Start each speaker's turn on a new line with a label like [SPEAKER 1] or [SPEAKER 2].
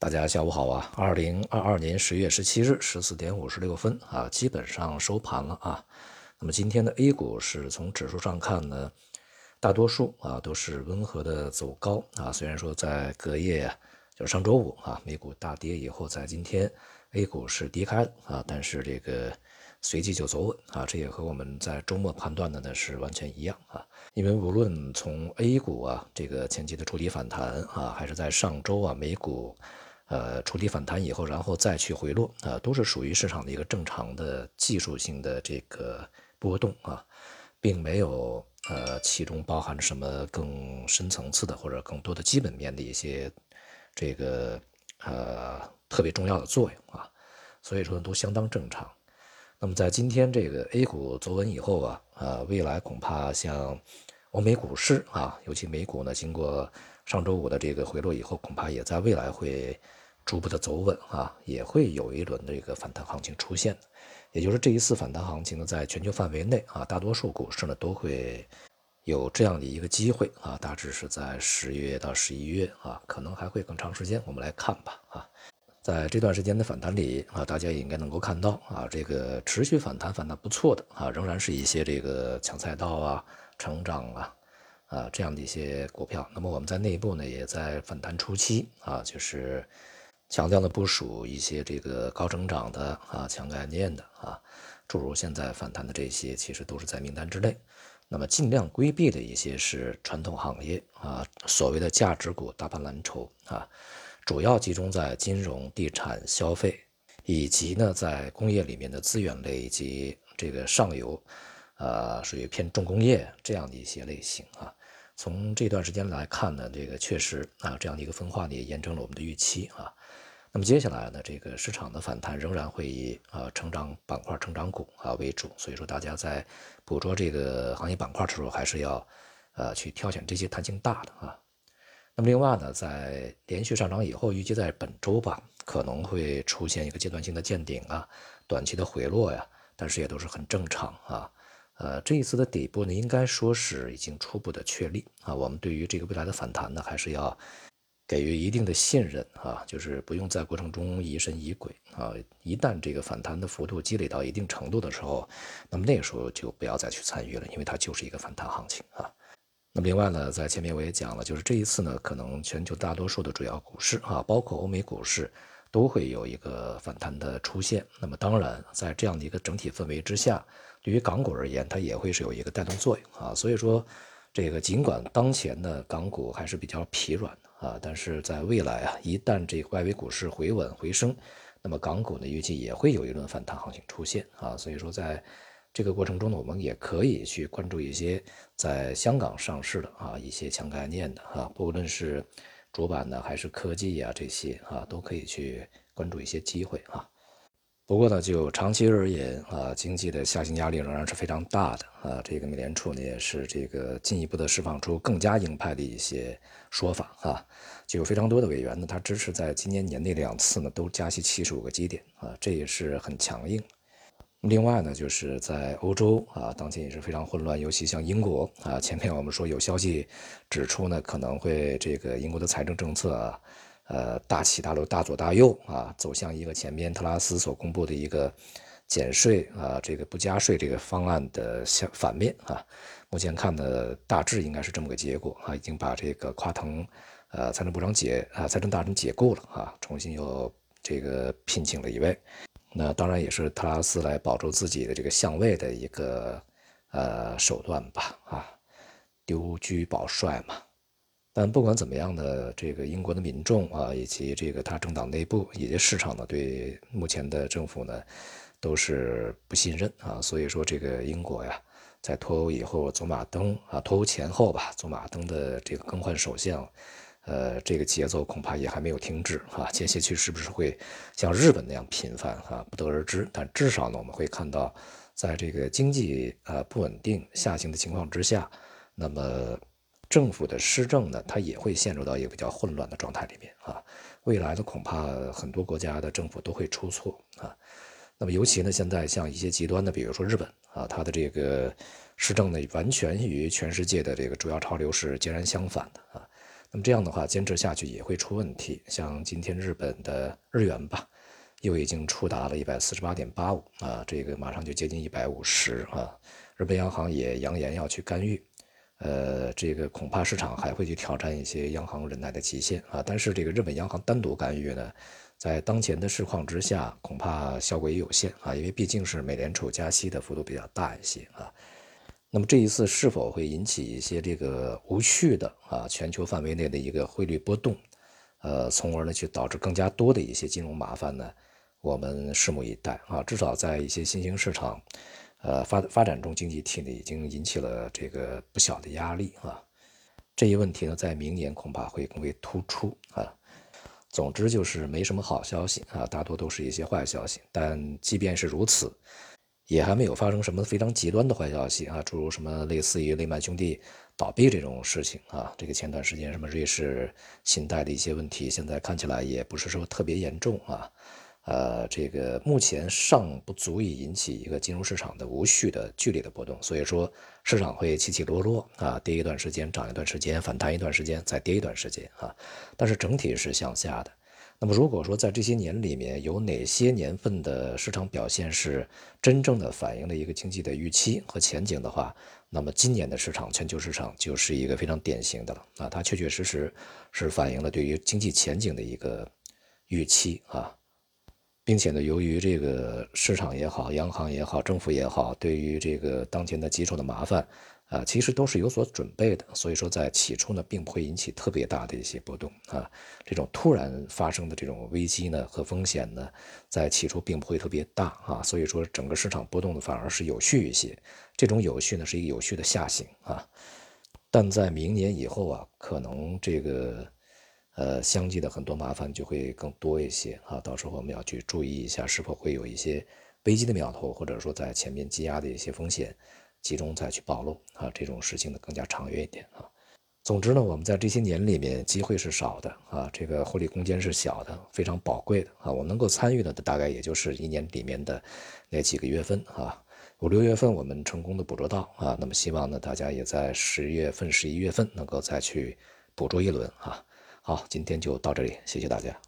[SPEAKER 1] 大家下午好啊！二零二二年十月十七日十四点五十六分啊，基本上收盘了啊。那么今天的 A 股是从指数上看呢，大多数啊都是温和的走高啊。虽然说在隔夜就是上周五啊，美股大跌以后，在今天 A 股是低开啊，但是这个随即就走稳啊，这也和我们在周末判断的呢是完全一样啊。因为无论从 A 股啊这个前期的触底反弹啊，还是在上周啊美股。呃，触底反弹以后，然后再去回落，啊，都是属于市场的一个正常的技术性的这个波动啊，并没有呃其中包含着什么更深层次的或者更多的基本面的一些这个呃特别重要的作用啊，所以说都相当正常。那么在今天这个 A 股走稳以后啊，呃，未来恐怕像欧美股市啊，尤其美股呢，经过上周五的这个回落以后，恐怕也在未来会。逐步的走稳啊，也会有一轮的这个反弹行情出现也就是这一次反弹行情呢，在全球范围内啊，大多数股市呢都会有这样的一个机会啊，大致是在十月到十一月啊，可能还会更长时间，我们来看吧啊，在这段时间的反弹里啊，大家也应该能够看到啊，这个持续反弹反弹不错的啊，仍然是一些这个抢赛道啊、成长啊啊这样的一些股票。那么我们在内部呢，也在反弹初期啊，就是。强调的部署一些这个高成长的啊强概念的啊，诸如现在反弹的这些，其实都是在名单之内。那么尽量规避的一些是传统行业啊，所谓的价值股、大盘蓝筹啊，主要集中在金融、地产、消费，以及呢在工业里面的资源类以及这个上游，呃，属于偏重工业这样的一些类型啊。从这段时间来看呢，这个确实啊，这样的一个分化呢，也验证了我们的预期啊。那么接下来呢，这个市场的反弹仍然会以啊成长板块、成长股啊为主，所以说大家在捕捉这个行业板块的时候，还是要呃去挑选这些弹性大的啊。那么另外呢，在连续上涨以后，预计在本周吧，可能会出现一个阶段性的见顶啊，短期的回落呀，但是也都是很正常啊。呃，这一次的底部呢，应该说是已经初步的确立啊。我们对于这个未来的反弹呢，还是要给予一定的信任啊，就是不用在过程中疑神疑鬼啊。一旦这个反弹的幅度积累到一定程度的时候，那么那个时候就不要再去参与了，因为它就是一个反弹行情啊。那么另外呢，在前面我也讲了，就是这一次呢，可能全球大多数的主要股市啊，包括欧美股市，都会有一个反弹的出现。那么当然，在这样的一个整体氛围之下。对于港股而言，它也会是有一个带动作用啊，所以说，这个尽管当前的港股还是比较疲软的啊，但是在未来啊，一旦这个外围股市回稳回升，那么港股呢预计也会有一轮反弹行情出现啊，所以说在这个过程中呢，我们也可以去关注一些在香港上市的啊一些强概念的啊，不论是主板呢还是科技呀这些啊，都可以去关注一些机会啊。不过呢，就长期而言啊，经济的下行压力仍然是非常大的啊。这个美联储呢也是这个进一步的释放出更加鹰派的一些说法啊，就有非常多的委员呢，他支持在今年年内两次呢都加息七十五个基点啊，这也是很强硬。另外呢，就是在欧洲啊，当前也是非常混乱，尤其像英国啊，前面我们说有消息指出呢，可能会这个英国的财政政策啊。呃，大起大落，大左大右啊，走向一个前面特拉斯所公布的一个减税啊，这个不加税这个方案的相反面啊。目前看呢大致应该是这么个结果啊，已经把这个夸腾呃财政部长解啊财政大臣解雇了啊，重新又这个聘请了一位，那当然也是特拉斯来保住自己的这个相位的一个呃手段吧啊，丢车保帅嘛。但不管怎么样呢，这个英国的民众啊，以及这个他政党内部以及市场呢，对目前的政府呢，都是不信任啊。所以说，这个英国呀，在脱欧以后走马灯啊，脱欧前后吧，走马灯的这个更换首相，呃，这个节奏恐怕也还没有停止啊。接下去是不是会像日本那样频繁啊，不得而知。但至少呢，我们会看到，在这个经济呃不稳定下行的情况之下，那么。政府的施政呢，它也会陷入到一个比较混乱的状态里面啊。未来的恐怕很多国家的政府都会出错啊。那么尤其呢，现在像一些极端的，比如说日本啊，它的这个施政呢，完全与全世界的这个主要潮流是截然相反的。那么这样的话，坚持下去也会出问题。像今天日本的日元吧，又已经触达了一百四十八点八五啊，这个马上就接近一百五十啊。日本央行也扬言要去干预，呃，这个恐怕市场还会去挑战一些央行忍耐的极限啊。但是这个日本央行单独干预呢，在当前的市况之下，恐怕效果也有限啊，因为毕竟是美联储加息的幅度比较大一些啊。那么这一次是否会引起一些这个无序的啊全球范围内的一个汇率波动，呃，从而呢去导致更加多的一些金融麻烦呢？我们拭目以待啊。至少在一些新兴市场，呃发发展中经济体呢已经引起了这个不小的压力啊。这一问题呢，在明年恐怕会更为突出啊。总之就是没什么好消息啊，大多都是一些坏消息。但即便是如此。也还没有发生什么非常极端的坏消息啊，诸如什么类似于雷曼兄弟倒闭这种事情啊。这个前段时间什么瑞士信贷的一些问题，现在看起来也不是说特别严重啊。呃，这个目前尚不足以引起一个金融市场的无序的剧烈的波动，所以说市场会起起落落啊，跌一段时间，涨一段时间，反弹一段时间，再跌一段时间啊。但是整体是向下的。那么，如果说在这些年里面有哪些年份的市场表现是真正的反映了一个经济的预期和前景的话，那么今年的市场，全球市场就是一个非常典型的了啊，它确确实实是反映了对于经济前景的一个预期啊，并且呢，由于这个市场也好，央行也好，政府也好，对于这个当前的棘手的麻烦。啊，其实都是有所准备的，所以说在起初呢，并不会引起特别大的一些波动啊。这种突然发生的这种危机呢和风险呢，在起初并不会特别大啊。所以说整个市场波动的反而是有序一些。这种有序呢，是一个有序的下行啊。但在明年以后啊，可能这个呃相继的很多麻烦就会更多一些啊。到时候我们要去注意一下，是否会有一些危机的苗头，或者说在前面积压的一些风险。集中再去暴露啊，这种事情呢更加长远一点啊。总之呢，我们在这些年里面机会是少的啊，这个获利空间是小的，非常宝贵的啊。我能够参与的大概也就是一年里面的那几个月份啊，五六月份我们成功的捕捉到啊。那么希望呢，大家也在十月份、十一月份能够再去捕捉一轮啊。好，今天就到这里，谢谢大家。